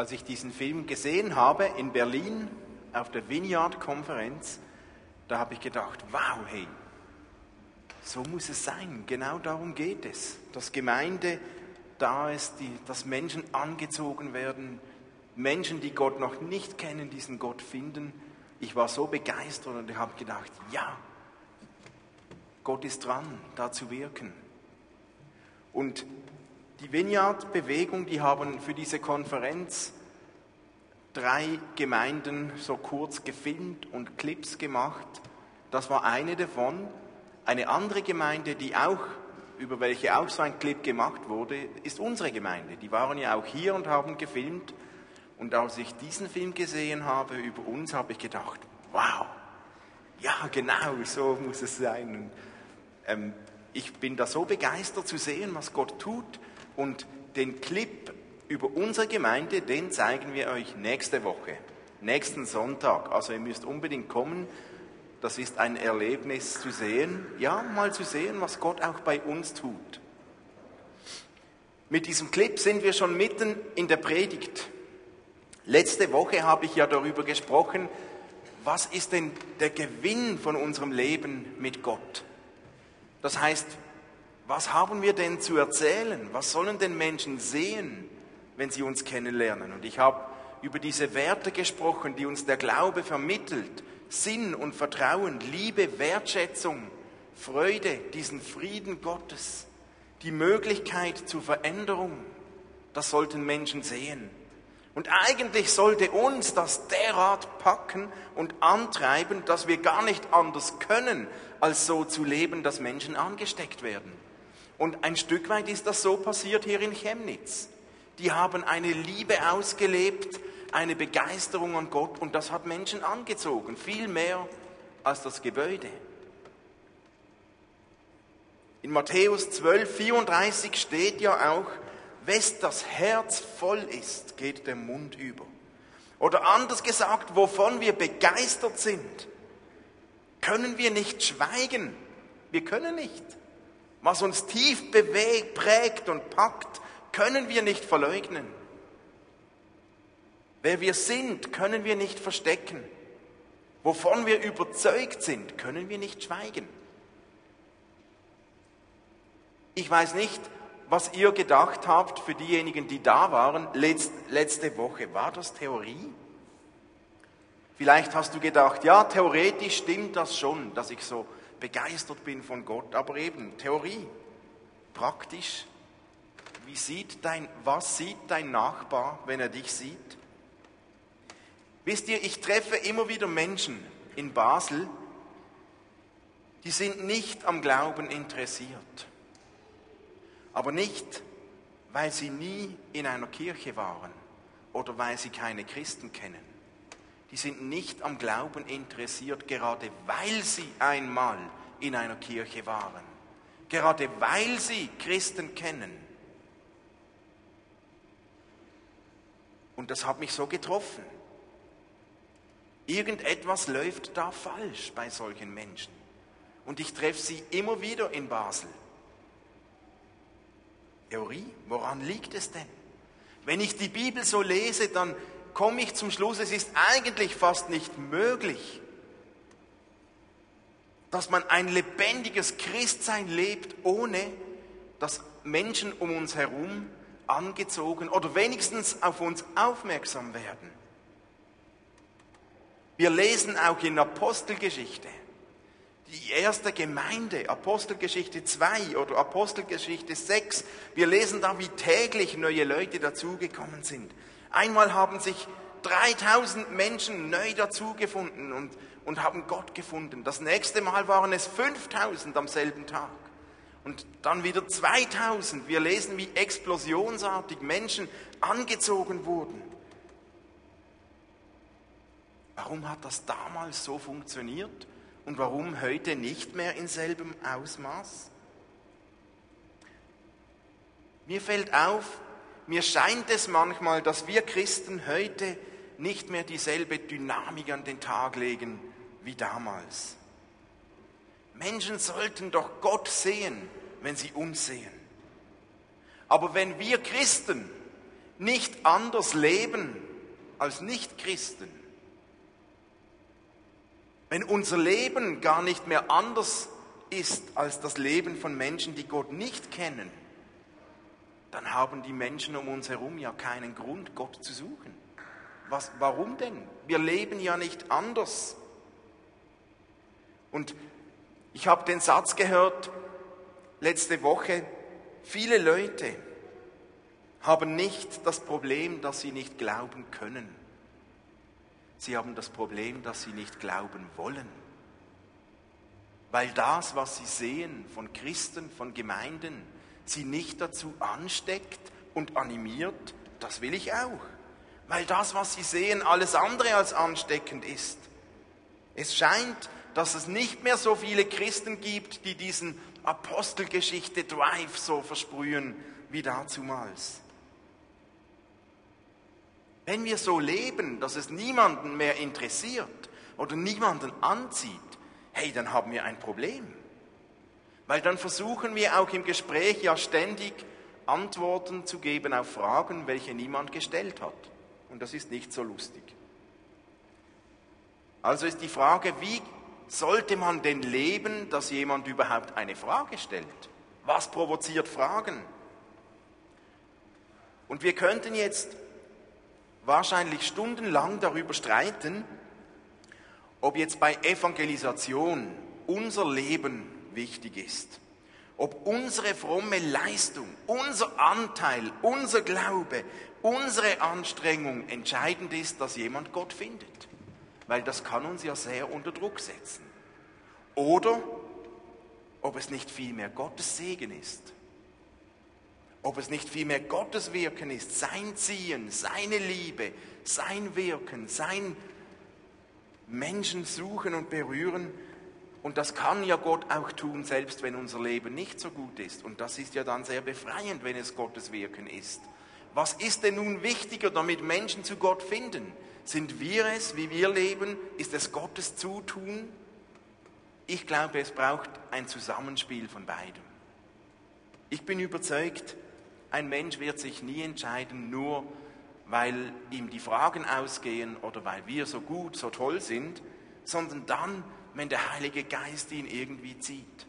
als ich diesen Film gesehen habe in Berlin auf der Vineyard-Konferenz, da habe ich gedacht, wow, hey, so muss es sein. Genau darum geht es. Dass Gemeinde da ist, die, dass Menschen angezogen werden, Menschen, die Gott noch nicht kennen, diesen Gott finden. Ich war so begeistert und ich habe gedacht, ja, Gott ist dran, da zu wirken. Und die Vineyard-Bewegung, die haben für diese Konferenz drei Gemeinden so kurz gefilmt und Clips gemacht. Das war eine davon. Eine andere Gemeinde, die auch, über welche auch so ein Clip gemacht wurde, ist unsere Gemeinde. Die waren ja auch hier und haben gefilmt. Und als ich diesen Film gesehen habe über uns, habe ich gedacht, wow, ja genau, so muss es sein. Und, ähm, ich bin da so begeistert zu sehen, was Gott tut. Und den Clip über unsere Gemeinde, den zeigen wir euch nächste Woche, nächsten Sonntag. Also ihr müsst unbedingt kommen. Das ist ein Erlebnis zu sehen, ja, mal zu sehen, was Gott auch bei uns tut. Mit diesem Clip sind wir schon mitten in der Predigt. Letzte Woche habe ich ja darüber gesprochen, was ist denn der Gewinn von unserem Leben mit Gott? Das heißt, was haben wir denn zu erzählen? Was sollen denn Menschen sehen? wenn sie uns kennenlernen. Und ich habe über diese Werte gesprochen, die uns der Glaube vermittelt. Sinn und Vertrauen, Liebe, Wertschätzung, Freude, diesen Frieden Gottes, die Möglichkeit zur Veränderung. Das sollten Menschen sehen. Und eigentlich sollte uns das derart packen und antreiben, dass wir gar nicht anders können, als so zu leben, dass Menschen angesteckt werden. Und ein Stück weit ist das so passiert hier in Chemnitz die haben eine Liebe ausgelebt, eine Begeisterung an Gott und das hat Menschen angezogen, viel mehr als das Gebäude. In Matthäus 12, 34 steht ja auch, wes das Herz voll ist, geht der Mund über. Oder anders gesagt, wovon wir begeistert sind, können wir nicht schweigen. Wir können nicht. Was uns tief bewegt, prägt und packt, können wir nicht verleugnen. Wer wir sind, können wir nicht verstecken. Wovon wir überzeugt sind, können wir nicht schweigen. Ich weiß nicht, was ihr gedacht habt für diejenigen, die da waren letzte Woche. War das Theorie? Vielleicht hast du gedacht, ja, theoretisch stimmt das schon, dass ich so begeistert bin von Gott, aber eben Theorie. Praktisch wie sieht dein, was sieht dein Nachbar, wenn er dich sieht? Wisst ihr, ich treffe immer wieder Menschen in Basel, die sind nicht am Glauben interessiert. Aber nicht, weil sie nie in einer Kirche waren oder weil sie keine Christen kennen. Die sind nicht am Glauben interessiert, gerade weil sie einmal in einer Kirche waren. Gerade weil sie Christen kennen Und das hat mich so getroffen. Irgendetwas läuft da falsch bei solchen Menschen. Und ich treffe sie immer wieder in Basel. Theorie, woran liegt es denn? Wenn ich die Bibel so lese, dann komme ich zum Schluss, es ist eigentlich fast nicht möglich, dass man ein lebendiges Christsein lebt, ohne dass Menschen um uns herum angezogen oder wenigstens auf uns aufmerksam werden. Wir lesen auch in Apostelgeschichte, die erste Gemeinde, Apostelgeschichte 2 oder Apostelgeschichte 6, wir lesen da, wie täglich neue Leute dazugekommen sind. Einmal haben sich 3000 Menschen neu dazugefunden und, und haben Gott gefunden. Das nächste Mal waren es 5000 am selben Tag. Und dann wieder 2000. Wir lesen, wie explosionsartig Menschen angezogen wurden. Warum hat das damals so funktioniert und warum heute nicht mehr in selbem Ausmaß? Mir fällt auf, mir scheint es manchmal, dass wir Christen heute nicht mehr dieselbe Dynamik an den Tag legen wie damals. Menschen sollten doch Gott sehen, wenn sie uns sehen. Aber wenn wir Christen nicht anders leben als Nichtchristen, wenn unser Leben gar nicht mehr anders ist als das Leben von Menschen, die Gott nicht kennen, dann haben die Menschen um uns herum ja keinen Grund, Gott zu suchen. Was, warum denn? Wir leben ja nicht anders. Und ich habe den Satz gehört letzte Woche, viele Leute haben nicht das Problem, dass sie nicht glauben können. Sie haben das Problem, dass sie nicht glauben wollen. Weil das, was sie sehen von Christen, von Gemeinden, sie nicht dazu ansteckt und animiert, das will ich auch. Weil das, was sie sehen, alles andere als ansteckend ist. Es scheint, dass es nicht mehr so viele Christen gibt, die diesen Apostelgeschichte-Drive so versprühen wie dazumals. Wenn wir so leben, dass es niemanden mehr interessiert oder niemanden anzieht, hey, dann haben wir ein Problem. Weil dann versuchen wir auch im Gespräch ja ständig Antworten zu geben auf Fragen, welche niemand gestellt hat. Und das ist nicht so lustig. Also ist die Frage, wie sollte man denn leben, dass jemand überhaupt eine Frage stellt? Was provoziert Fragen? Und wir könnten jetzt wahrscheinlich stundenlang darüber streiten, ob jetzt bei Evangelisation unser Leben wichtig ist, ob unsere fromme Leistung, unser Anteil, unser Glaube, unsere Anstrengung entscheidend ist, dass jemand Gott findet. Weil das kann uns ja sehr unter Druck setzen. Oder ob es nicht vielmehr Gottes Segen ist. Ob es nicht vielmehr Gottes Wirken ist, sein Ziehen, seine Liebe, sein Wirken, sein Menschen suchen und berühren. Und das kann ja Gott auch tun, selbst wenn unser Leben nicht so gut ist. Und das ist ja dann sehr befreiend, wenn es Gottes Wirken ist. Was ist denn nun wichtiger, damit Menschen zu Gott finden? Sind wir es, wie wir leben? Ist es Gottes Zutun? Ich glaube, es braucht ein Zusammenspiel von beidem. Ich bin überzeugt, ein Mensch wird sich nie entscheiden, nur weil ihm die Fragen ausgehen oder weil wir so gut, so toll sind, sondern dann, wenn der Heilige Geist ihn irgendwie zieht.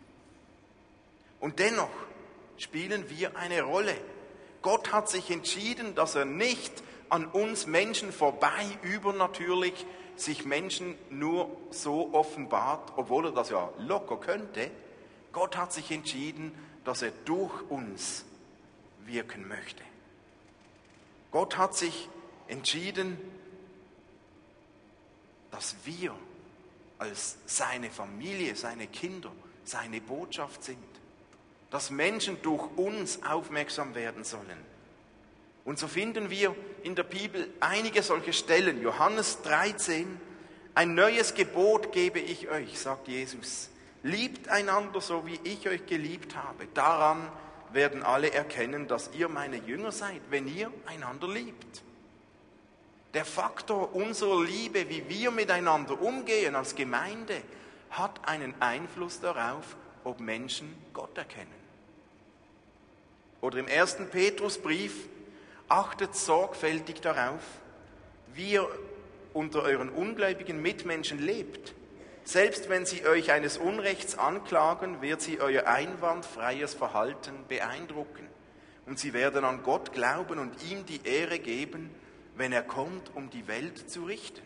Und dennoch spielen wir eine Rolle. Gott hat sich entschieden, dass er nicht an uns Menschen vorbei übernatürlich sich Menschen nur so offenbart, obwohl er das ja locker könnte. Gott hat sich entschieden, dass er durch uns wirken möchte. Gott hat sich entschieden, dass wir als seine Familie, seine Kinder, seine Botschaft sind. Dass Menschen durch uns aufmerksam werden sollen. Und so finden wir in der Bibel einige solche Stellen. Johannes 13, ein neues Gebot gebe ich euch, sagt Jesus. Liebt einander so, wie ich euch geliebt habe. Daran werden alle erkennen, dass ihr meine Jünger seid, wenn ihr einander liebt. Der Faktor unserer Liebe, wie wir miteinander umgehen als Gemeinde, hat einen Einfluss darauf, ob Menschen Gott erkennen. Oder im ersten Petrusbrief, achtet sorgfältig darauf, wie ihr unter euren ungläubigen Mitmenschen lebt selbst wenn sie euch eines Unrechts anklagen, wird sie euer einwandfreies Verhalten beeindrucken. Und sie werden an Gott glauben und ihm die Ehre geben, wenn er kommt, um die Welt zu richten.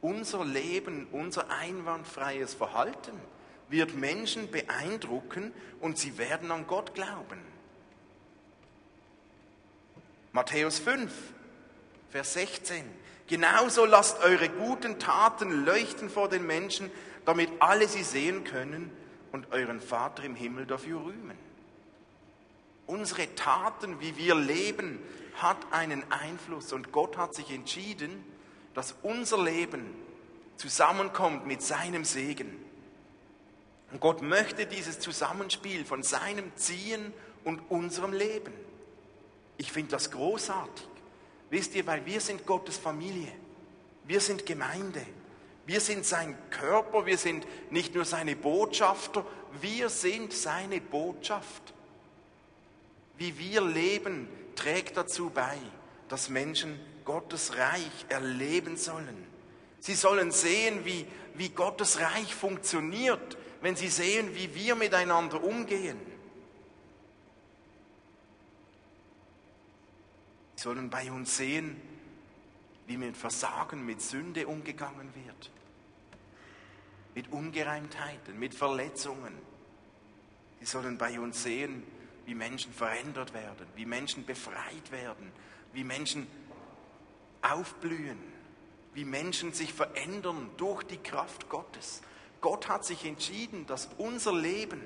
Unser Leben, unser einwandfreies Verhalten wird Menschen beeindrucken und sie werden an Gott glauben. Matthäus 5, Vers 16. Genauso lasst eure guten Taten leuchten vor den Menschen, damit alle sie sehen können und euren Vater im Himmel dafür rühmen. Unsere Taten, wie wir leben, hat einen Einfluss und Gott hat sich entschieden, dass unser Leben zusammenkommt mit seinem Segen. Und Gott möchte dieses Zusammenspiel von seinem Ziehen und unserem Leben. Ich finde das großartig. Wisst ihr, weil wir sind Gottes Familie. Wir sind Gemeinde. Wir sind sein Körper. Wir sind nicht nur seine Botschafter. Wir sind seine Botschaft. Wie wir leben, trägt dazu bei, dass Menschen Gottes Reich erleben sollen. Sie sollen sehen, wie, wie Gottes Reich funktioniert, wenn sie sehen, wie wir miteinander umgehen. Sie sollen bei uns sehen, wie mit Versagen, mit Sünde umgegangen wird, mit Ungereimtheiten, mit Verletzungen. Sie sollen bei uns sehen, wie Menschen verändert werden, wie Menschen befreit werden, wie Menschen aufblühen, wie Menschen sich verändern durch die Kraft Gottes. Gott hat sich entschieden, dass unser Leben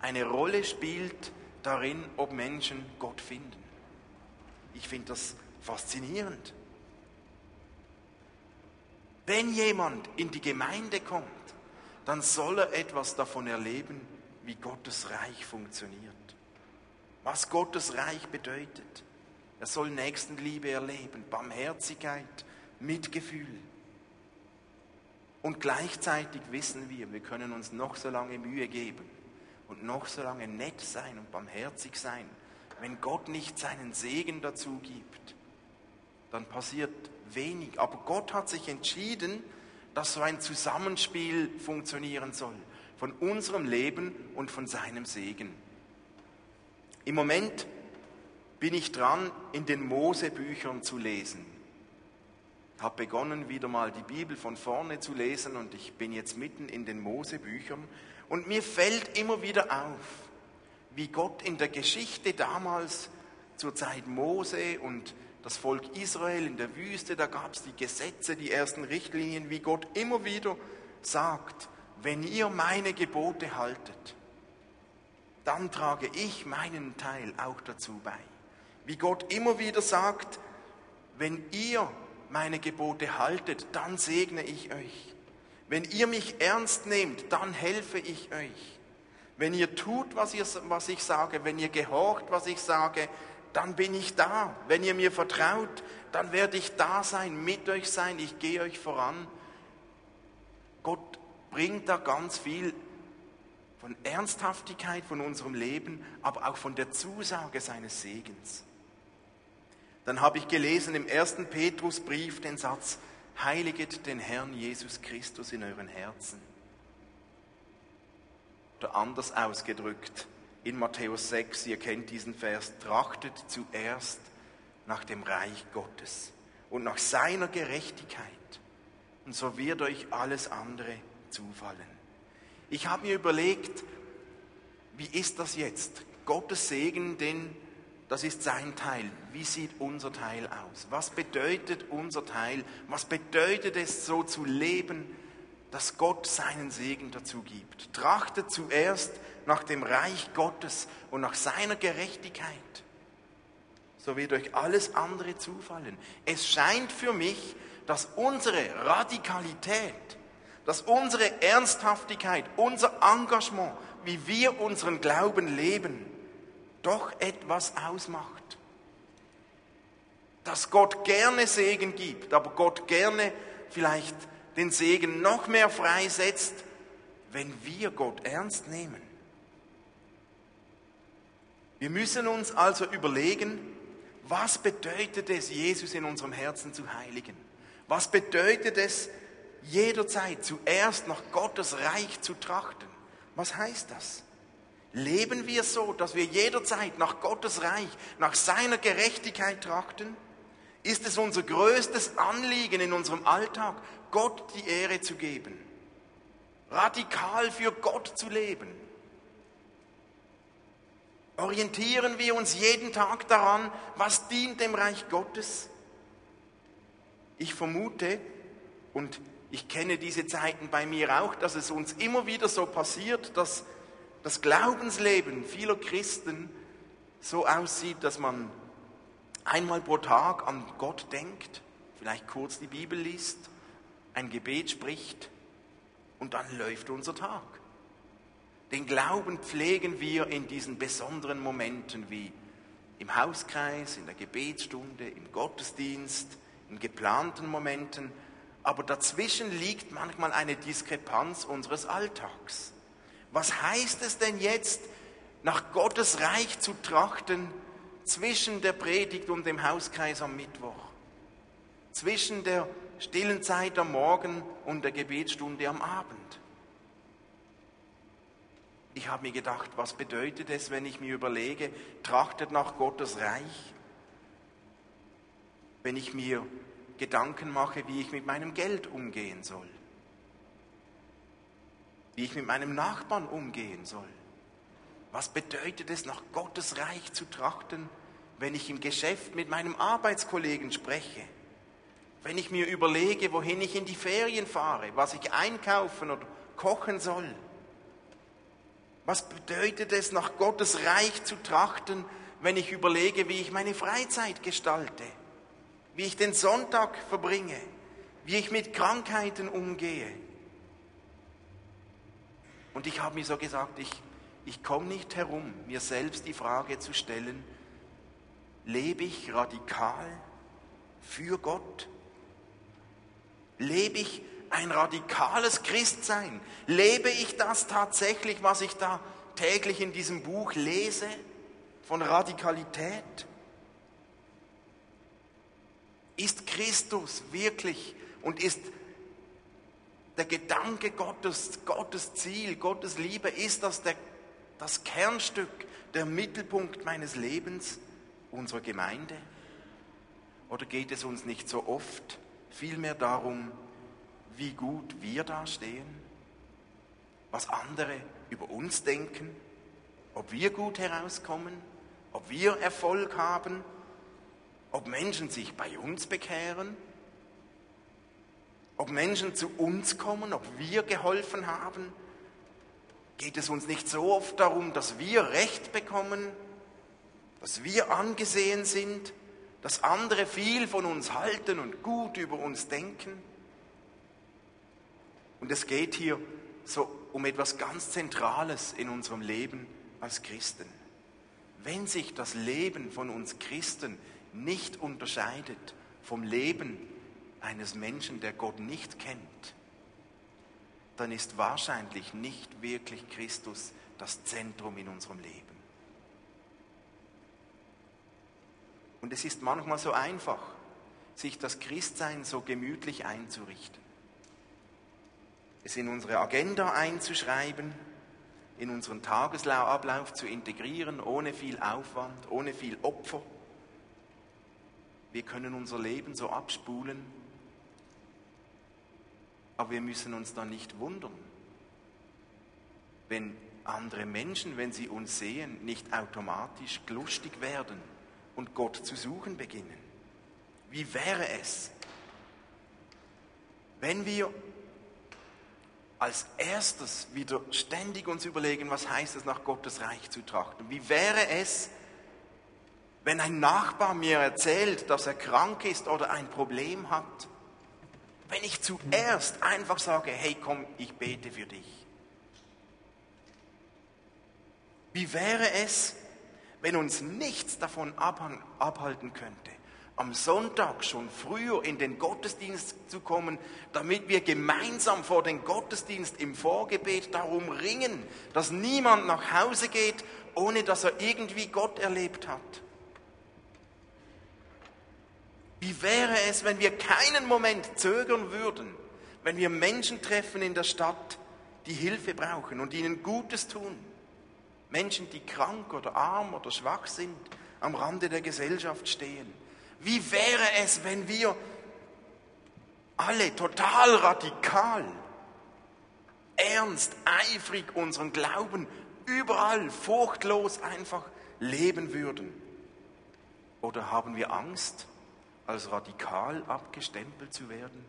eine Rolle spielt darin, ob Menschen Gott finden. Ich finde das faszinierend. Wenn jemand in die Gemeinde kommt, dann soll er etwas davon erleben, wie Gottes Reich funktioniert. Was Gottes Reich bedeutet. Er soll Nächstenliebe erleben, Barmherzigkeit, Mitgefühl. Und gleichzeitig wissen wir, wir können uns noch so lange Mühe geben und noch so lange nett sein und barmherzig sein. Wenn Gott nicht seinen Segen dazu gibt, dann passiert wenig. Aber Gott hat sich entschieden, dass so ein Zusammenspiel funktionieren soll von unserem Leben und von seinem Segen. Im Moment bin ich dran, in den Mosebüchern zu lesen. Ich habe begonnen, wieder mal die Bibel von vorne zu lesen und ich bin jetzt mitten in den Mosebüchern und mir fällt immer wieder auf, wie Gott in der Geschichte damals zur Zeit Mose und das Volk Israel in der Wüste, da gab es die Gesetze, die ersten Richtlinien, wie Gott immer wieder sagt, wenn ihr meine Gebote haltet, dann trage ich meinen Teil auch dazu bei. Wie Gott immer wieder sagt, wenn ihr meine Gebote haltet, dann segne ich euch. Wenn ihr mich ernst nehmt, dann helfe ich euch. Wenn ihr tut, was, ihr, was ich sage, wenn ihr gehorcht, was ich sage, dann bin ich da. Wenn ihr mir vertraut, dann werde ich da sein, mit euch sein, ich gehe euch voran. Gott bringt da ganz viel von Ernsthaftigkeit von unserem Leben, aber auch von der Zusage seines Segens. Dann habe ich gelesen im ersten Petrusbrief den Satz, Heiliget den Herrn Jesus Christus in euren Herzen. Oder anders ausgedrückt, in Matthäus 6, ihr kennt diesen Vers, trachtet zuerst nach dem Reich Gottes und nach seiner Gerechtigkeit, und so wird euch alles andere zufallen. Ich habe mir überlegt, wie ist das jetzt? Gottes Segen, denn das ist sein Teil. Wie sieht unser Teil aus? Was bedeutet unser Teil? Was bedeutet es so zu leben, dass Gott seinen Segen dazu gibt? Trachtet zuerst nach dem Reich Gottes und nach seiner Gerechtigkeit. So wird euch alles andere zufallen. Es scheint für mich, dass unsere Radikalität, dass unsere Ernsthaftigkeit, unser Engagement, wie wir unseren Glauben leben, doch etwas ausmacht. Dass Gott gerne Segen gibt, aber Gott gerne vielleicht den Segen noch mehr freisetzt, wenn wir Gott ernst nehmen. Wir müssen uns also überlegen, was bedeutet es, Jesus in unserem Herzen zu heiligen? Was bedeutet es, jederzeit zuerst nach Gottes Reich zu trachten? Was heißt das? Leben wir so, dass wir jederzeit nach Gottes Reich, nach seiner Gerechtigkeit trachten? Ist es unser größtes Anliegen in unserem Alltag, Gott die Ehre zu geben? Radikal für Gott zu leben? Orientieren wir uns jeden Tag daran, was dient dem Reich Gottes? Ich vermute, und ich kenne diese Zeiten bei mir auch, dass es uns immer wieder so passiert, dass das Glaubensleben vieler Christen so aussieht, dass man einmal pro Tag an Gott denkt, vielleicht kurz die Bibel liest, ein Gebet spricht und dann läuft unser Tag. Den Glauben pflegen wir in diesen besonderen Momenten wie im Hauskreis, in der Gebetsstunde, im Gottesdienst, in geplanten Momenten. Aber dazwischen liegt manchmal eine Diskrepanz unseres Alltags. Was heißt es denn jetzt, nach Gottes Reich zu trachten, zwischen der Predigt und dem Hauskreis am Mittwoch, zwischen der stillen Zeit am Morgen und der Gebetsstunde am Abend. Ich habe mir gedacht, was bedeutet es, wenn ich mir überlege, trachtet nach Gottes Reich, wenn ich mir Gedanken mache, wie ich mit meinem Geld umgehen soll, wie ich mit meinem Nachbarn umgehen soll. Was bedeutet es, nach Gottes Reich zu trachten, wenn ich im Geschäft mit meinem Arbeitskollegen spreche? Wenn ich mir überlege, wohin ich in die Ferien fahre, was ich einkaufen oder kochen soll? Was bedeutet es, nach Gottes Reich zu trachten, wenn ich überlege, wie ich meine Freizeit gestalte, wie ich den Sonntag verbringe, wie ich mit Krankheiten umgehe? Und ich habe mir so gesagt, ich, ich komme nicht herum, mir selbst die Frage zu stellen, lebe ich radikal für Gott? Lebe ich ein radikales Christsein? Lebe ich das tatsächlich, was ich da täglich in diesem Buch lese von Radikalität? Ist Christus wirklich und ist der Gedanke Gottes, Gottes Ziel, Gottes Liebe, ist das der, das Kernstück, der Mittelpunkt meines Lebens, unserer Gemeinde? Oder geht es uns nicht so oft vielmehr darum, wie gut wir dastehen, was andere über uns denken, ob wir gut herauskommen, ob wir Erfolg haben, ob Menschen sich bei uns bekehren, ob Menschen zu uns kommen, ob wir geholfen haben. Geht es uns nicht so oft darum, dass wir Recht bekommen, dass wir angesehen sind, dass andere viel von uns halten und gut über uns denken? Und es geht hier so um etwas ganz Zentrales in unserem Leben als Christen. Wenn sich das Leben von uns Christen nicht unterscheidet vom Leben eines Menschen, der Gott nicht kennt, dann ist wahrscheinlich nicht wirklich Christus das Zentrum in unserem Leben. Und es ist manchmal so einfach, sich das Christsein so gemütlich einzurichten es in unsere Agenda einzuschreiben, in unseren Tagesablauf zu integrieren, ohne viel Aufwand, ohne viel Opfer. Wir können unser Leben so abspulen, aber wir müssen uns dann nicht wundern, wenn andere Menschen, wenn sie uns sehen, nicht automatisch lustig werden und Gott zu suchen beginnen. Wie wäre es, wenn wir als erstes wieder ständig uns überlegen, was heißt es, nach Gottes Reich zu trachten. Wie wäre es, wenn ein Nachbar mir erzählt, dass er krank ist oder ein Problem hat? Wenn ich zuerst einfach sage, hey komm, ich bete für dich. Wie wäre es, wenn uns nichts davon abhalten könnte, am Sonntag schon früher in den Gottesdienst zu kommen, damit wir gemeinsam vor den Gottesdienst im Vorgebet darum ringen, dass niemand nach Hause geht, ohne dass er irgendwie Gott erlebt hat. Wie wäre es, wenn wir keinen Moment zögern würden, wenn wir Menschen treffen in der Stadt, die Hilfe brauchen und ihnen Gutes tun? Menschen, die krank oder arm oder schwach sind, am Rande der Gesellschaft stehen wie wäre es, wenn wir alle total radikal, ernst, eifrig unseren Glauben überall furchtlos einfach leben würden? Oder haben wir Angst, als radikal abgestempelt zu werden,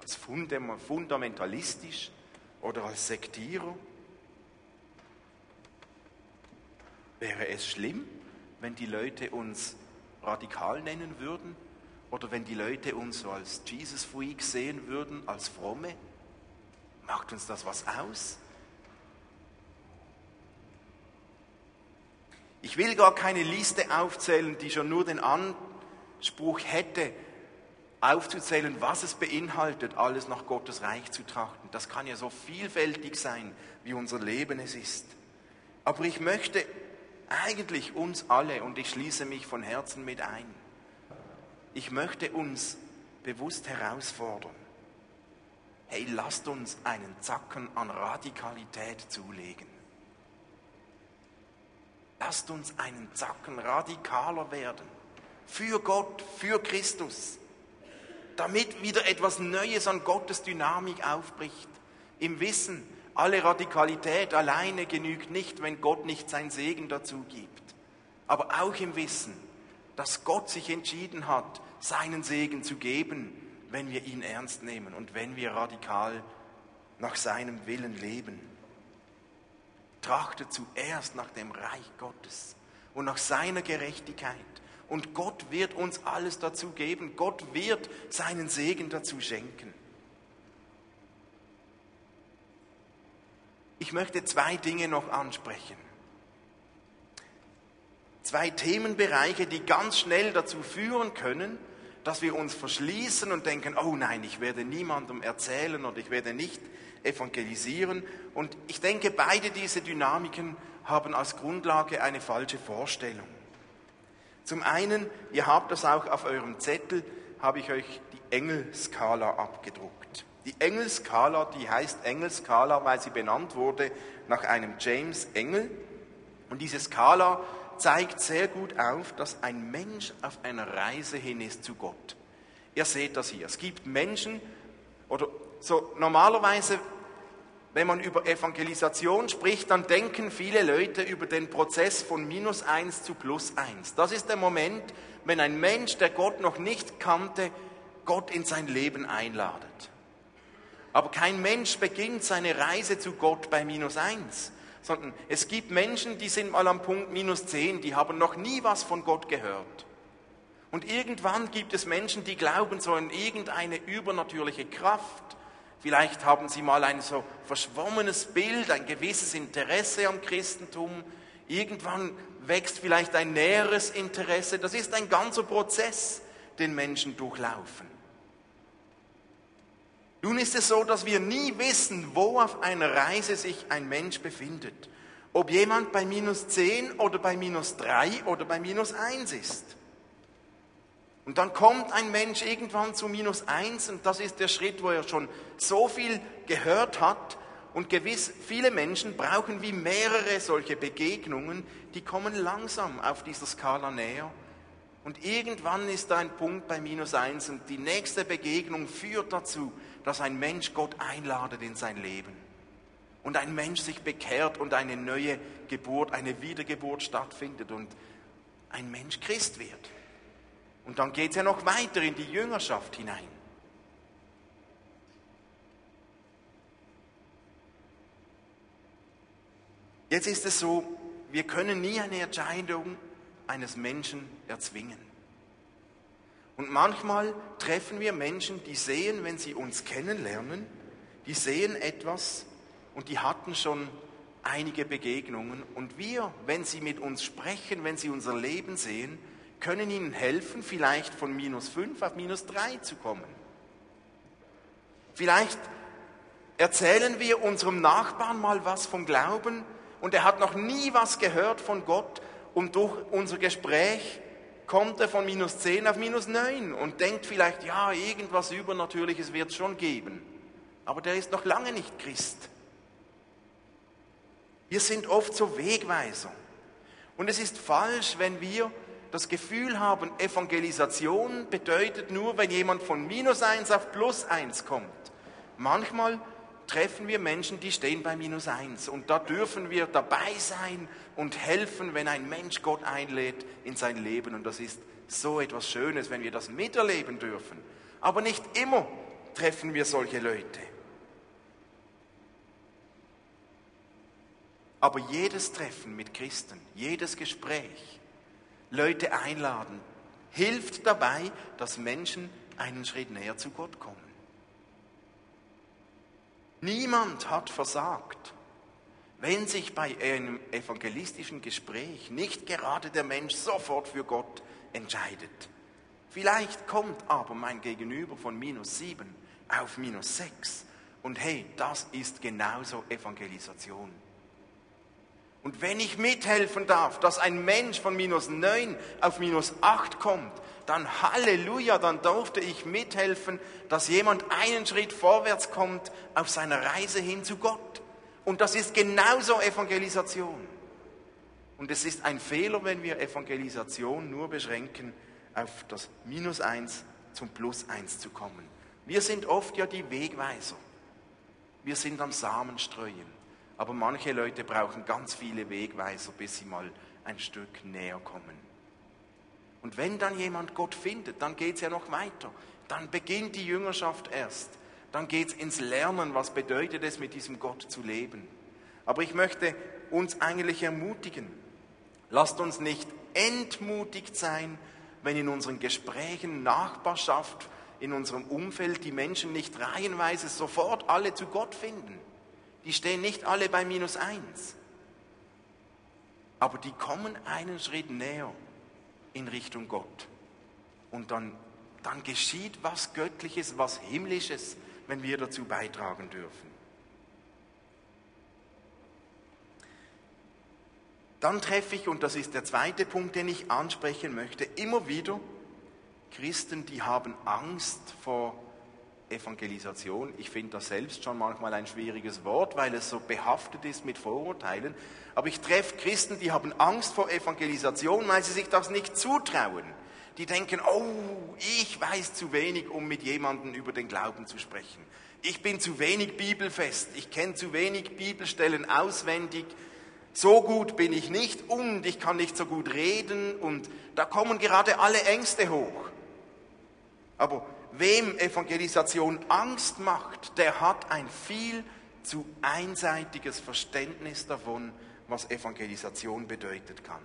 als fundamentalistisch oder als Sektierer? Wäre es schlimm, wenn die Leute uns radikal nennen würden oder wenn die Leute uns so als Jesus Freak sehen würden, als fromme, macht uns das was aus? Ich will gar keine Liste aufzählen, die schon nur den Anspruch hätte, aufzuzählen, was es beinhaltet, alles nach Gottes Reich zu trachten. Das kann ja so vielfältig sein, wie unser Leben es ist. Aber ich möchte eigentlich uns alle, und ich schließe mich von Herzen mit ein. Ich möchte uns bewusst herausfordern. Hey, lasst uns einen Zacken an Radikalität zulegen. Lasst uns einen Zacken radikaler werden. Für Gott, für Christus. Damit wieder etwas Neues an Gottes Dynamik aufbricht. Im Wissen, alle Radikalität alleine genügt nicht, wenn Gott nicht sein Segen dazu gibt. Aber auch im Wissen, dass Gott sich entschieden hat, seinen Segen zu geben, wenn wir ihn ernst nehmen und wenn wir radikal nach seinem Willen leben. Trachte zuerst nach dem Reich Gottes und nach seiner Gerechtigkeit. Und Gott wird uns alles dazu geben. Gott wird seinen Segen dazu schenken. Ich möchte zwei Dinge noch ansprechen. Zwei Themenbereiche, die ganz schnell dazu führen können, dass wir uns verschließen und denken, oh nein, ich werde niemandem erzählen oder ich werde nicht evangelisieren. Und ich denke, beide diese Dynamiken haben als Grundlage eine falsche Vorstellung. Zum einen, ihr habt das auch auf eurem Zettel, habe ich euch die Engelskala abgedruckt. Die Engelskala, die heißt Engelskala, weil sie benannt wurde nach einem James Engel. Und diese Skala zeigt sehr gut auf, dass ein Mensch auf einer Reise hin ist zu Gott. Ihr seht das hier. Es gibt Menschen, oder so normalerweise, wenn man über Evangelisation spricht, dann denken viele Leute über den Prozess von minus eins zu plus eins. Das ist der Moment, wenn ein Mensch, der Gott noch nicht kannte, Gott in sein Leben einladet. Aber kein Mensch beginnt seine Reise zu Gott bei minus eins, sondern es gibt Menschen, die sind mal am Punkt minus zehn, die haben noch nie was von Gott gehört. Und irgendwann gibt es Menschen, die glauben so an irgendeine übernatürliche Kraft. Vielleicht haben sie mal ein so verschwommenes Bild, ein gewisses Interesse am Christentum. Irgendwann wächst vielleicht ein näheres Interesse. Das ist ein ganzer Prozess, den Menschen durchlaufen. Nun ist es so, dass wir nie wissen, wo auf einer Reise sich ein Mensch befindet. Ob jemand bei minus 10 oder bei minus 3 oder bei minus 1 ist. Und dann kommt ein Mensch irgendwann zu minus eins und das ist der Schritt, wo er schon so viel gehört hat. Und gewiss, viele Menschen brauchen wie mehrere solche Begegnungen, die kommen langsam auf dieser Skala näher. Und irgendwann ist da ein Punkt bei minus eins und die nächste Begegnung führt dazu, dass ein Mensch Gott einladet in sein Leben. Und ein Mensch sich bekehrt und eine neue Geburt, eine Wiedergeburt stattfindet und ein Mensch Christ wird. Und dann geht es ja noch weiter in die Jüngerschaft hinein. Jetzt ist es so, wir können nie eine Entscheidung eines Menschen erzwingen. Und manchmal treffen wir Menschen, die sehen, wenn sie uns kennenlernen, die sehen etwas und die hatten schon einige Begegnungen. Und wir, wenn sie mit uns sprechen, wenn sie unser Leben sehen, können ihnen helfen, vielleicht von minus 5 auf minus 3 zu kommen. Vielleicht erzählen wir unserem Nachbarn mal was vom Glauben und er hat noch nie was gehört von Gott und durch unser Gespräch kommt er von minus 10 auf minus 9 und denkt vielleicht, ja, irgendwas Übernatürliches wird es schon geben. Aber der ist noch lange nicht Christ. Wir sind oft so Wegweiser. Und es ist falsch, wenn wir das Gefühl haben, Evangelisation bedeutet nur, wenn jemand von minus eins auf plus eins kommt. Manchmal treffen wir Menschen, die stehen bei minus eins und da dürfen wir dabei sein und helfen, wenn ein Mensch Gott einlädt in sein Leben und das ist so etwas Schönes, wenn wir das miterleben dürfen. Aber nicht immer treffen wir solche Leute. Aber jedes Treffen mit Christen, jedes Gespräch, Leute einladen, hilft dabei, dass Menschen einen Schritt näher zu Gott kommen. Niemand hat versagt, wenn sich bei einem evangelistischen Gespräch nicht gerade der Mensch sofort für Gott entscheidet. Vielleicht kommt aber mein Gegenüber von minus sieben auf minus sechs. Und hey, das ist genauso Evangelisation. Und wenn ich mithelfen darf, dass ein Mensch von minus 9 auf minus 8 kommt, dann Halleluja, dann durfte ich mithelfen, dass jemand einen Schritt vorwärts kommt auf seiner Reise hin zu Gott. Und das ist genauso Evangelisation. Und es ist ein Fehler, wenn wir Evangelisation nur beschränken, auf das Minus 1 zum Plus 1 zu kommen. Wir sind oft ja die Wegweiser. Wir sind am Samen streuen. Aber manche Leute brauchen ganz viele Wegweiser, bis sie mal ein Stück näher kommen. Und wenn dann jemand Gott findet, dann geht es ja noch weiter. Dann beginnt die Jüngerschaft erst. Dann geht es ins Lernen, was bedeutet es, mit diesem Gott zu leben. Aber ich möchte uns eigentlich ermutigen, lasst uns nicht entmutigt sein, wenn in unseren Gesprächen, Nachbarschaft, in unserem Umfeld die Menschen nicht reihenweise sofort alle zu Gott finden. Die stehen nicht alle bei minus eins. Aber die kommen einen Schritt näher in Richtung Gott. Und dann, dann geschieht was Göttliches, was Himmlisches, wenn wir dazu beitragen dürfen. Dann treffe ich, und das ist der zweite Punkt, den ich ansprechen möchte, immer wieder Christen, die haben Angst vor Evangelisation. Ich finde das selbst schon manchmal ein schwieriges Wort, weil es so behaftet ist mit Vorurteilen. Aber ich treffe Christen, die haben Angst vor Evangelisation, weil sie sich das nicht zutrauen. Die denken, oh, ich weiß zu wenig, um mit jemandem über den Glauben zu sprechen. Ich bin zu wenig bibelfest. Ich kenne zu wenig Bibelstellen auswendig. So gut bin ich nicht und ich kann nicht so gut reden und da kommen gerade alle Ängste hoch. Aber wem Evangelisation Angst macht, der hat ein viel zu einseitiges Verständnis davon, was Evangelisation bedeutet kann.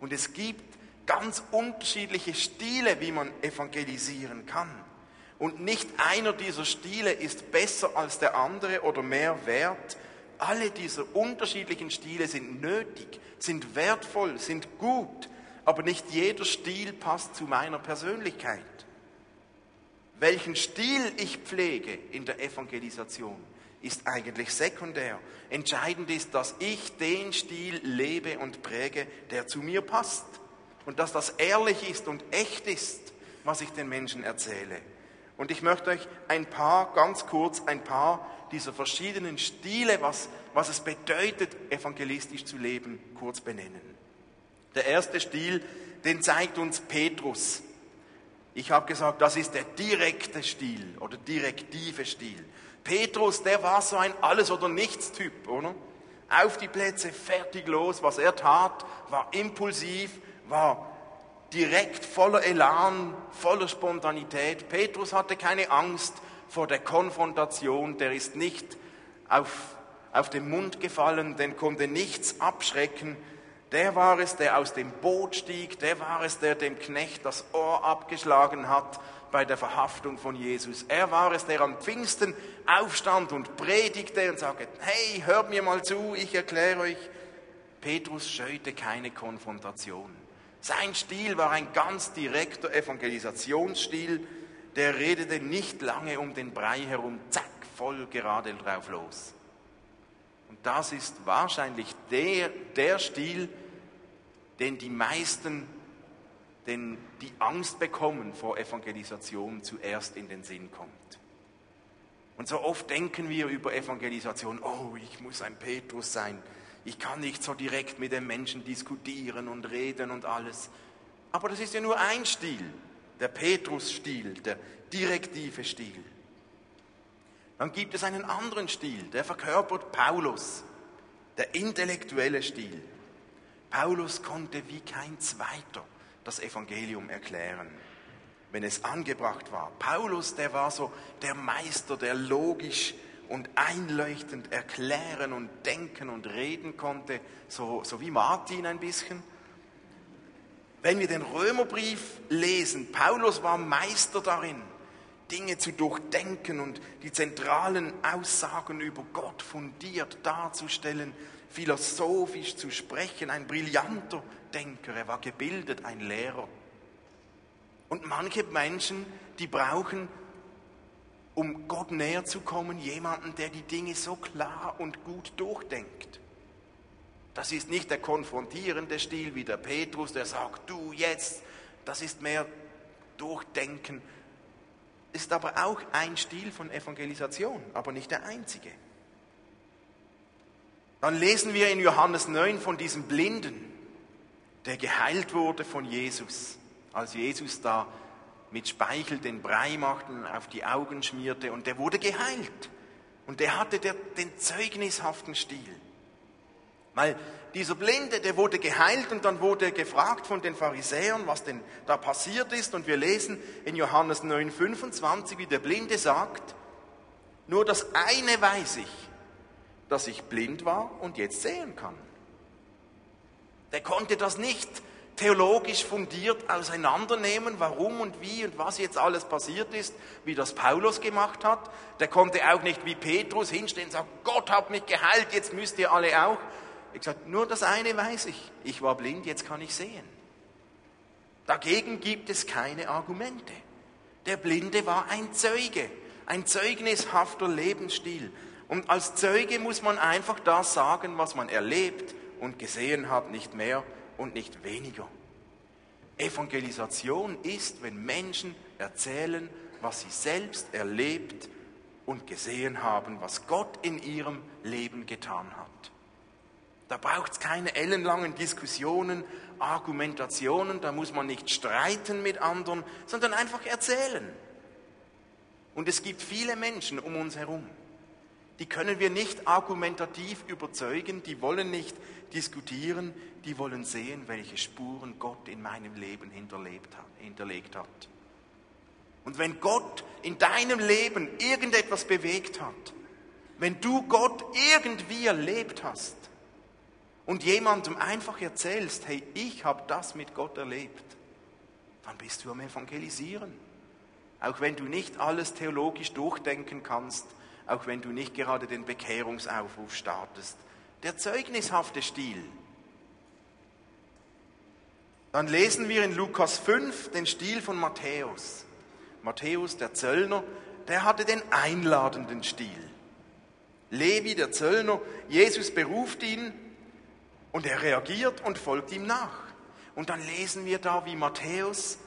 Und es gibt ganz unterschiedliche Stile, wie man evangelisieren kann. Und nicht einer dieser Stile ist besser als der andere oder mehr wert. Alle diese unterschiedlichen Stile sind nötig, sind wertvoll, sind gut, aber nicht jeder Stil passt zu meiner Persönlichkeit welchen Stil ich pflege in der Evangelisation, ist eigentlich sekundär. Entscheidend ist, dass ich den Stil lebe und präge, der zu mir passt. Und dass das ehrlich ist und echt ist, was ich den Menschen erzähle. Und ich möchte euch ein paar, ganz kurz, ein paar dieser verschiedenen Stile, was, was es bedeutet, evangelistisch zu leben, kurz benennen. Der erste Stil, den zeigt uns Petrus ich habe gesagt, das ist der direkte Stil oder direktive Stil. Petrus, der war so ein Alles- oder Nichts-Typ, oder? Auf die Plätze, fertig los. Was er tat, war impulsiv, war direkt voller Elan, voller Spontanität. Petrus hatte keine Angst vor der Konfrontation, der ist nicht auf, auf den Mund gefallen, den konnte nichts abschrecken. Der war es, der aus dem Boot stieg, der war es, der dem Knecht das Ohr abgeschlagen hat bei der Verhaftung von Jesus. Er war es, der am Pfingsten aufstand und predigte und sagte, hey, hört mir mal zu, ich erkläre euch. Petrus scheute keine Konfrontation. Sein Stil war ein ganz direkter Evangelisationsstil, der redete nicht lange um den Brei herum, zack, voll gerade drauf los. Und das ist wahrscheinlich der, der Stil, den die meisten, den die Angst bekommen vor Evangelisation, zuerst in den Sinn kommt. Und so oft denken wir über Evangelisation, oh, ich muss ein Petrus sein, ich kann nicht so direkt mit den Menschen diskutieren und reden und alles. Aber das ist ja nur ein Stil, der Petrus-Stil, der direktive Stil. Dann gibt es einen anderen Stil, der verkörpert Paulus, der intellektuelle Stil. Paulus konnte wie kein zweiter das Evangelium erklären, wenn es angebracht war. Paulus, der war so der Meister, der logisch und einleuchtend erklären und denken und reden konnte, so, so wie Martin ein bisschen. Wenn wir den Römerbrief lesen, Paulus war Meister darin, Dinge zu durchdenken und die zentralen Aussagen über Gott fundiert darzustellen philosophisch zu sprechen, ein brillanter Denker, er war gebildet, ein Lehrer. Und manche Menschen, die brauchen, um Gott näher zu kommen, jemanden, der die Dinge so klar und gut durchdenkt. Das ist nicht der konfrontierende Stil wie der Petrus, der sagt, du jetzt, das ist mehr Durchdenken, ist aber auch ein Stil von Evangelisation, aber nicht der einzige. Dann lesen wir in Johannes 9 von diesem Blinden, der geheilt wurde von Jesus, als Jesus da mit Speichel den Brei machte und auf die Augen schmierte und der wurde geheilt. Und der hatte der, den zeugnishaften Stil. Weil dieser Blinde, der wurde geheilt und dann wurde gefragt von den Pharisäern, was denn da passiert ist. Und wir lesen in Johannes 9, 25, wie der Blinde sagt, nur das eine weiß ich, dass ich blind war und jetzt sehen kann. Der konnte das nicht theologisch fundiert auseinandernehmen, warum und wie und was jetzt alles passiert ist, wie das Paulus gemacht hat. Der konnte auch nicht wie Petrus hinstehen und sagen, Gott hat mich geheilt, jetzt müsst ihr alle auch. Ich gesagt, nur das eine weiß ich. Ich war blind, jetzt kann ich sehen. Dagegen gibt es keine Argumente. Der Blinde war ein Zeuge, ein zeugnishafter Lebensstil. Und als Zeuge muss man einfach das sagen, was man erlebt und gesehen hat, nicht mehr und nicht weniger. Evangelisation ist, wenn Menschen erzählen, was sie selbst erlebt und gesehen haben, was Gott in ihrem Leben getan hat. Da braucht es keine ellenlangen Diskussionen, Argumentationen, da muss man nicht streiten mit anderen, sondern einfach erzählen. Und es gibt viele Menschen um uns herum, die können wir nicht argumentativ überzeugen, die wollen nicht diskutieren, die wollen sehen, welche Spuren Gott in meinem Leben hinterlegt hat. Und wenn Gott in deinem Leben irgendetwas bewegt hat, wenn du Gott irgendwie erlebt hast, und jemandem einfach erzählst, hey, ich habe das mit Gott erlebt, dann bist du am Evangelisieren. Auch wenn du nicht alles theologisch durchdenken kannst, auch wenn du nicht gerade den Bekehrungsaufruf startest. Der zeugnishafte Stil. Dann lesen wir in Lukas 5 den Stil von Matthäus. Matthäus, der Zöllner, der hatte den einladenden Stil. Levi, der Zöllner, Jesus beruft ihn und er reagiert und folgt ihm nach. Und dann lesen wir da, wie Matthäus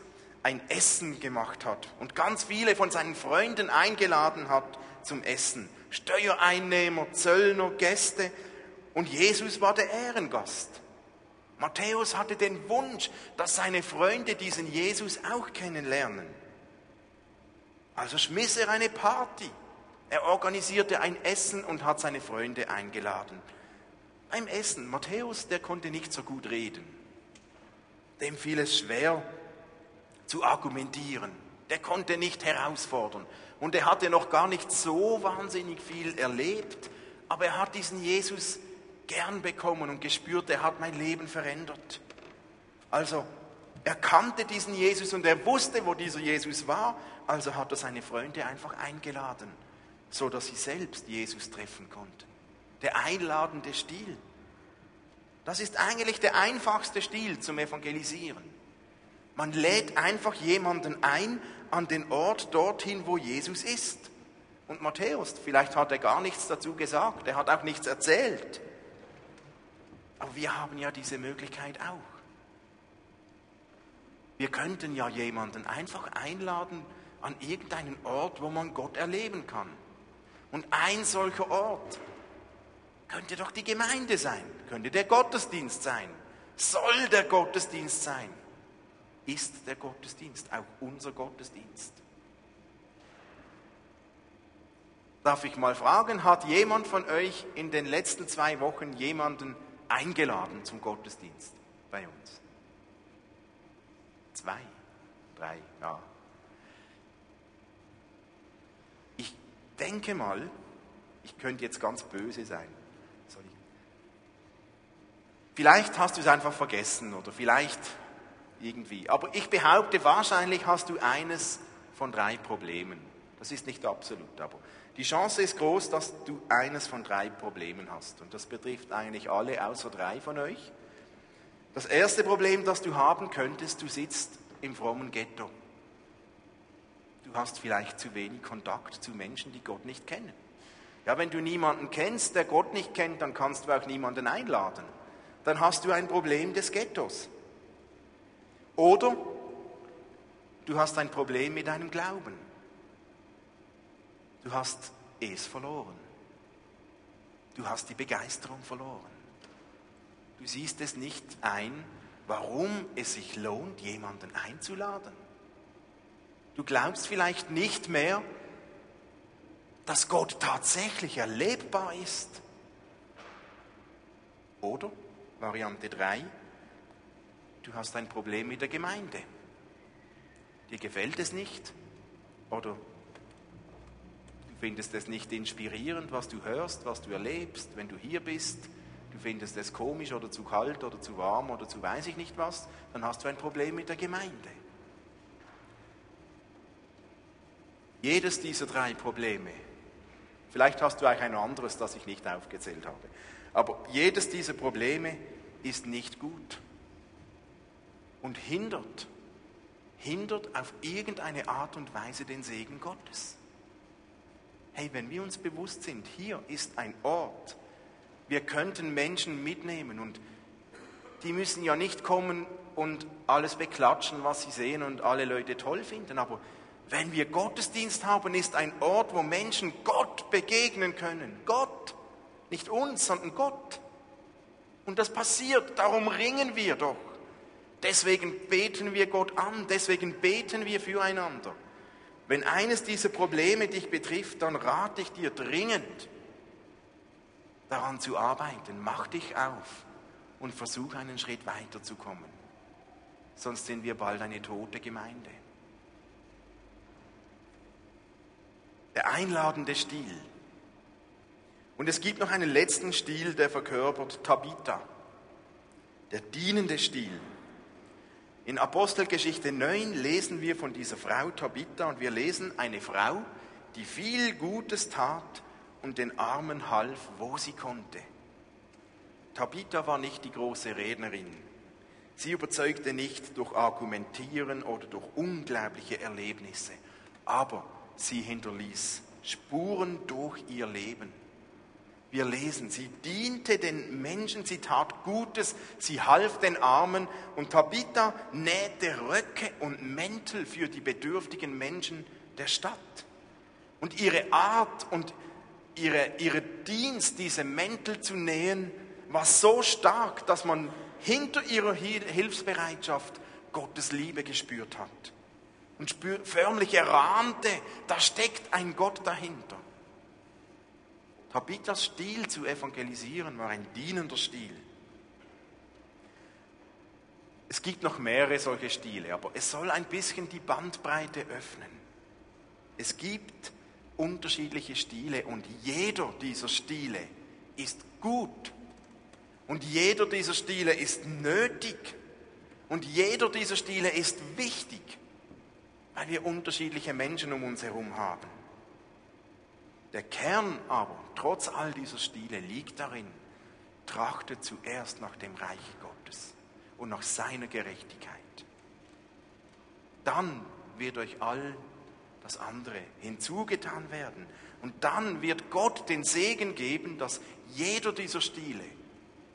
ein Essen gemacht hat und ganz viele von seinen Freunden eingeladen hat zum Essen. Steuereinnehmer, Zöllner, Gäste. Und Jesus war der Ehrengast. Matthäus hatte den Wunsch, dass seine Freunde diesen Jesus auch kennenlernen. Also schmiss er eine Party. Er organisierte ein Essen und hat seine Freunde eingeladen beim Essen. Matthäus, der konnte nicht so gut reden. Dem fiel es schwer zu argumentieren. Der konnte nicht herausfordern. Und er hatte noch gar nicht so wahnsinnig viel erlebt, aber er hat diesen Jesus gern bekommen und gespürt, er hat mein Leben verändert. Also, er kannte diesen Jesus und er wusste, wo dieser Jesus war, also hat er seine Freunde einfach eingeladen, so dass sie selbst Jesus treffen konnten der einladende Stil. Das ist eigentlich der einfachste Stil zum Evangelisieren. Man lädt einfach jemanden ein an den Ort dorthin, wo Jesus ist. Und Matthäus, vielleicht hat er gar nichts dazu gesagt, er hat auch nichts erzählt. Aber wir haben ja diese Möglichkeit auch. Wir könnten ja jemanden einfach einladen an irgendeinen Ort, wo man Gott erleben kann. Und ein solcher Ort könnte doch die Gemeinde sein, könnte der Gottesdienst sein, soll der Gottesdienst sein, ist der Gottesdienst, auch unser Gottesdienst. Darf ich mal fragen, hat jemand von euch in den letzten zwei Wochen jemanden eingeladen zum Gottesdienst bei uns? Zwei, drei, ja. Ich denke mal, ich könnte jetzt ganz böse sein. Vielleicht hast du es einfach vergessen oder vielleicht irgendwie. Aber ich behaupte, wahrscheinlich hast du eines von drei Problemen. Das ist nicht absolut, aber die Chance ist groß, dass du eines von drei Problemen hast. Und das betrifft eigentlich alle außer drei von euch. Das erste Problem, das du haben könntest, du sitzt im frommen Ghetto. Du hast vielleicht zu wenig Kontakt zu Menschen, die Gott nicht kennen. Ja, wenn du niemanden kennst, der Gott nicht kennt, dann kannst du auch niemanden einladen. dann hast du ein Problem des Ghettos. Oder du hast ein Problem mit deinem Glauben. Du hast es verloren. Du hast die Begeisterung verloren. Du siehst es nicht ein, warum es sich lohnt, jemanden einzuladen. Du glaubst vielleicht nicht mehr, dass Gott tatsächlich erlebbar ist. Oder Variante 3, du hast ein Problem mit der Gemeinde. Dir gefällt es nicht oder du findest es nicht inspirierend, was du hörst, was du erlebst, wenn du hier bist. Du findest es komisch oder zu kalt oder zu warm oder zu weiß ich nicht was, dann hast du ein Problem mit der Gemeinde. Jedes dieser drei Probleme, vielleicht hast du auch ein anderes, das ich nicht aufgezählt habe, aber jedes dieser Probleme ist nicht gut und hindert, hindert auf irgendeine Art und Weise den Segen Gottes. Hey, wenn wir uns bewusst sind, hier ist ein Ort, wir könnten Menschen mitnehmen und die müssen ja nicht kommen und alles beklatschen, was sie sehen und alle Leute toll finden, aber wenn wir Gottesdienst haben, ist ein Ort, wo Menschen Gott begegnen können. Gott. Nicht uns, sondern Gott. Und das passiert, darum ringen wir doch. Deswegen beten wir Gott an, deswegen beten wir füreinander. Wenn eines dieser Probleme dich betrifft, dann rate ich dir dringend, daran zu arbeiten. Mach dich auf und versuch einen Schritt weiterzukommen. Sonst sind wir bald eine tote Gemeinde. Der einladende Stil. Und es gibt noch einen letzten Stil, der verkörpert Tabitha, der dienende Stil. In Apostelgeschichte 9 lesen wir von dieser Frau Tabitha und wir lesen eine Frau, die viel Gutes tat und den Armen half, wo sie konnte. Tabitha war nicht die große Rednerin. Sie überzeugte nicht durch Argumentieren oder durch unglaubliche Erlebnisse, aber sie hinterließ Spuren durch ihr Leben. Wir lesen, sie diente den Menschen, sie tat Gutes, sie half den Armen und Tabitha nähte Röcke und Mäntel für die bedürftigen Menschen der Stadt. Und ihre Art und ihre, ihre Dienst, diese Mäntel zu nähen, war so stark, dass man hinter ihrer Hilfsbereitschaft Gottes Liebe gespürt hat. Und spür, förmlich erahnte, da steckt ein Gott dahinter. Tabithas Stil zu evangelisieren war ein dienender Stil. Es gibt noch mehrere solche Stile, aber es soll ein bisschen die Bandbreite öffnen. Es gibt unterschiedliche Stile und jeder dieser Stile ist gut und jeder dieser Stile ist nötig und jeder dieser Stile ist wichtig, weil wir unterschiedliche Menschen um uns herum haben. Der Kern aber, trotz all dieser Stile, liegt darin, trachtet zuerst nach dem Reich Gottes und nach seiner Gerechtigkeit. Dann wird euch all das andere hinzugetan werden. Und dann wird Gott den Segen geben, dass jeder dieser Stile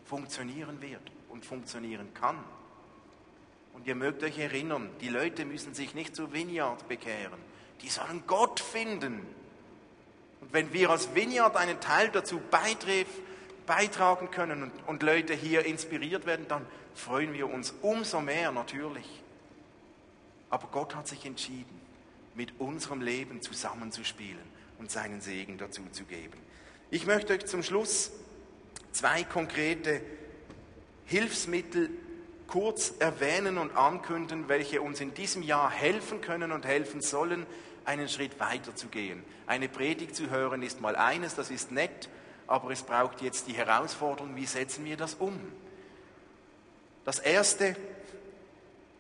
funktionieren wird und funktionieren kann. Und ihr mögt euch erinnern, die Leute müssen sich nicht zu Vineyard bekehren, die sollen Gott finden. Und wenn wir als Vineyard einen Teil dazu beitragen können und, und Leute hier inspiriert werden, dann freuen wir uns umso mehr natürlich. Aber Gott hat sich entschieden, mit unserem Leben zusammenzuspielen und seinen Segen dazu zu geben. Ich möchte euch zum Schluss zwei konkrete Hilfsmittel kurz erwähnen und ankündigen, welche uns in diesem Jahr helfen können und helfen sollen, einen Schritt weiter zu gehen. Eine Predigt zu hören ist mal eines, das ist nett, aber es braucht jetzt die Herausforderung, wie setzen wir das um? Das erste,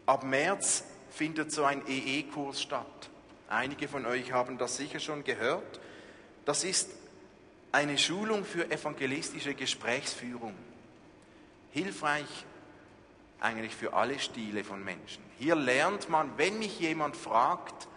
ab März findet so ein EE-Kurs statt. Einige von euch haben das sicher schon gehört. Das ist eine Schulung für evangelistische Gesprächsführung. Hilfreich eigentlich für alle Stile von Menschen. Hier lernt man, wenn mich jemand fragt,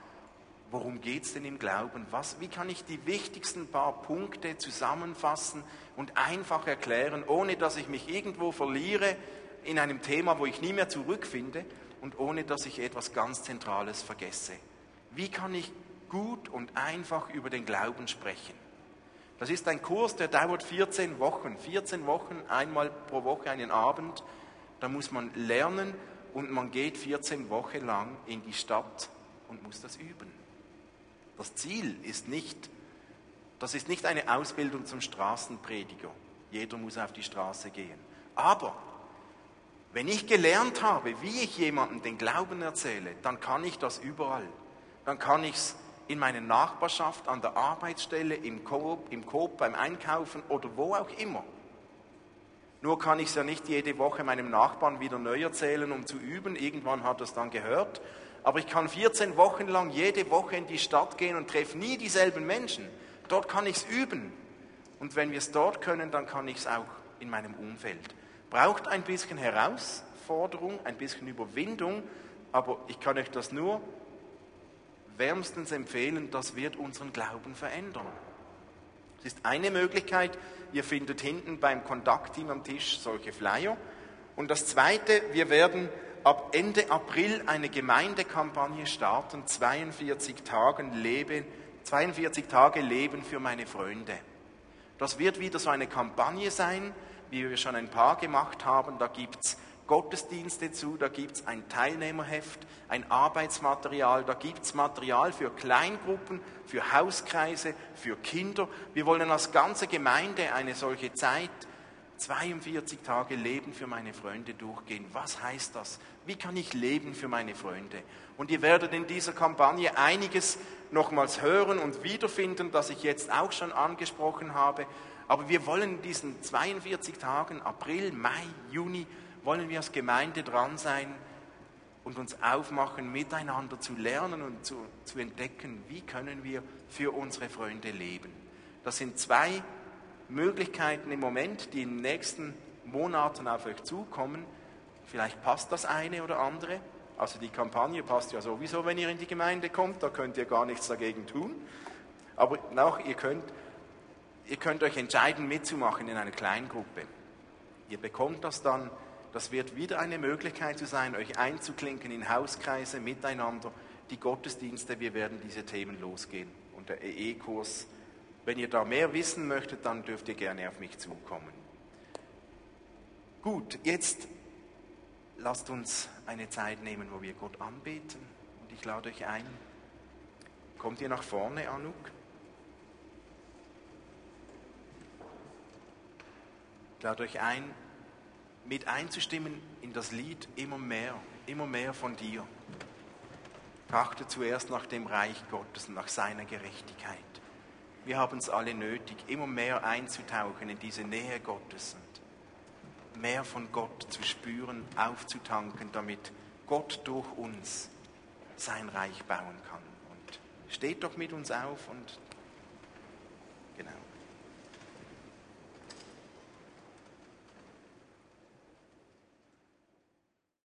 worum geht es denn im Glauben? Was, wie kann ich die wichtigsten paar Punkte zusammenfassen und einfach erklären, ohne dass ich mich irgendwo verliere in einem Thema, wo ich nie mehr zurückfinde und ohne dass ich etwas ganz Zentrales vergesse? Wie kann ich gut und einfach über den Glauben sprechen? Das ist ein Kurs, der dauert 14 Wochen. 14 Wochen, einmal pro Woche einen Abend. Da muss man lernen und man geht 14 Wochen lang in die Stadt und muss das üben. Das Ziel ist nicht, das ist nicht eine Ausbildung zum Straßenprediger. Jeder muss auf die Straße gehen. Aber wenn ich gelernt habe, wie ich jemandem den Glauben erzähle, dann kann ich das überall. Dann kann ich es in meiner Nachbarschaft, an der Arbeitsstelle, im Coop, im Coop, beim Einkaufen oder wo auch immer. Nur kann ich es ja nicht jede Woche meinem Nachbarn wieder neu erzählen, um zu üben. Irgendwann hat er es dann gehört aber ich kann 14 Wochen lang jede Woche in die Stadt gehen und treffe nie dieselben Menschen. Dort kann ich es üben. Und wenn wir es dort können, dann kann ich es auch in meinem Umfeld. Braucht ein bisschen Herausforderung, ein bisschen Überwindung, aber ich kann euch das nur wärmstens empfehlen, das wird unseren Glauben verändern. Es ist eine Möglichkeit, ihr findet hinten beim Kontaktteam am Tisch solche Flyer. Und das Zweite, wir werden ab Ende April eine Gemeindekampagne starten, 42 Tagen Leben, 42 Tage Leben für meine Freunde. Das wird wieder so eine Kampagne sein, wie wir schon ein paar gemacht haben. Da gibt es Gottesdienste zu, da gibt es ein Teilnehmerheft, ein Arbeitsmaterial, da gibt es Material für Kleingruppen, für Hauskreise, für Kinder. Wir wollen als ganze Gemeinde eine solche Zeit 42 Tage Leben für meine Freunde durchgehen. Was heißt das? Wie kann ich leben für meine Freunde? Und ihr werdet in dieser Kampagne einiges nochmals hören und wiederfinden, das ich jetzt auch schon angesprochen habe. Aber wir wollen in diesen 42 Tagen, April, Mai, Juni, wollen wir als Gemeinde dran sein und uns aufmachen, miteinander zu lernen und zu, zu entdecken, wie können wir für unsere Freunde leben. Das sind zwei Möglichkeiten im Moment, die in den nächsten Monaten auf euch zukommen. Vielleicht passt das eine oder andere. Also die Kampagne passt ja sowieso, wenn ihr in die Gemeinde kommt, da könnt ihr gar nichts dagegen tun. Aber auch ihr könnt, ihr könnt euch entscheiden, mitzumachen in einer Kleingruppe. Ihr bekommt das dann, das wird wieder eine Möglichkeit zu sein, euch einzuklinken in Hauskreise miteinander, die Gottesdienste, wir werden diese Themen losgehen. Und der EE-Kurs wenn ihr da mehr wissen möchtet, dann dürft ihr gerne auf mich zukommen. Gut, jetzt lasst uns eine Zeit nehmen, wo wir Gott anbeten. Und ich lade euch ein. Kommt ihr nach vorne, Anuk? Ich lade euch ein, mit einzustimmen in das Lied immer mehr, immer mehr von dir. Trachte zuerst nach dem Reich Gottes und nach seiner Gerechtigkeit wir haben es alle nötig, immer mehr einzutauchen in diese Nähe Gottes mehr von Gott zu spüren, aufzutanken, damit Gott durch uns sein Reich bauen kann. Und steht doch mit uns auf und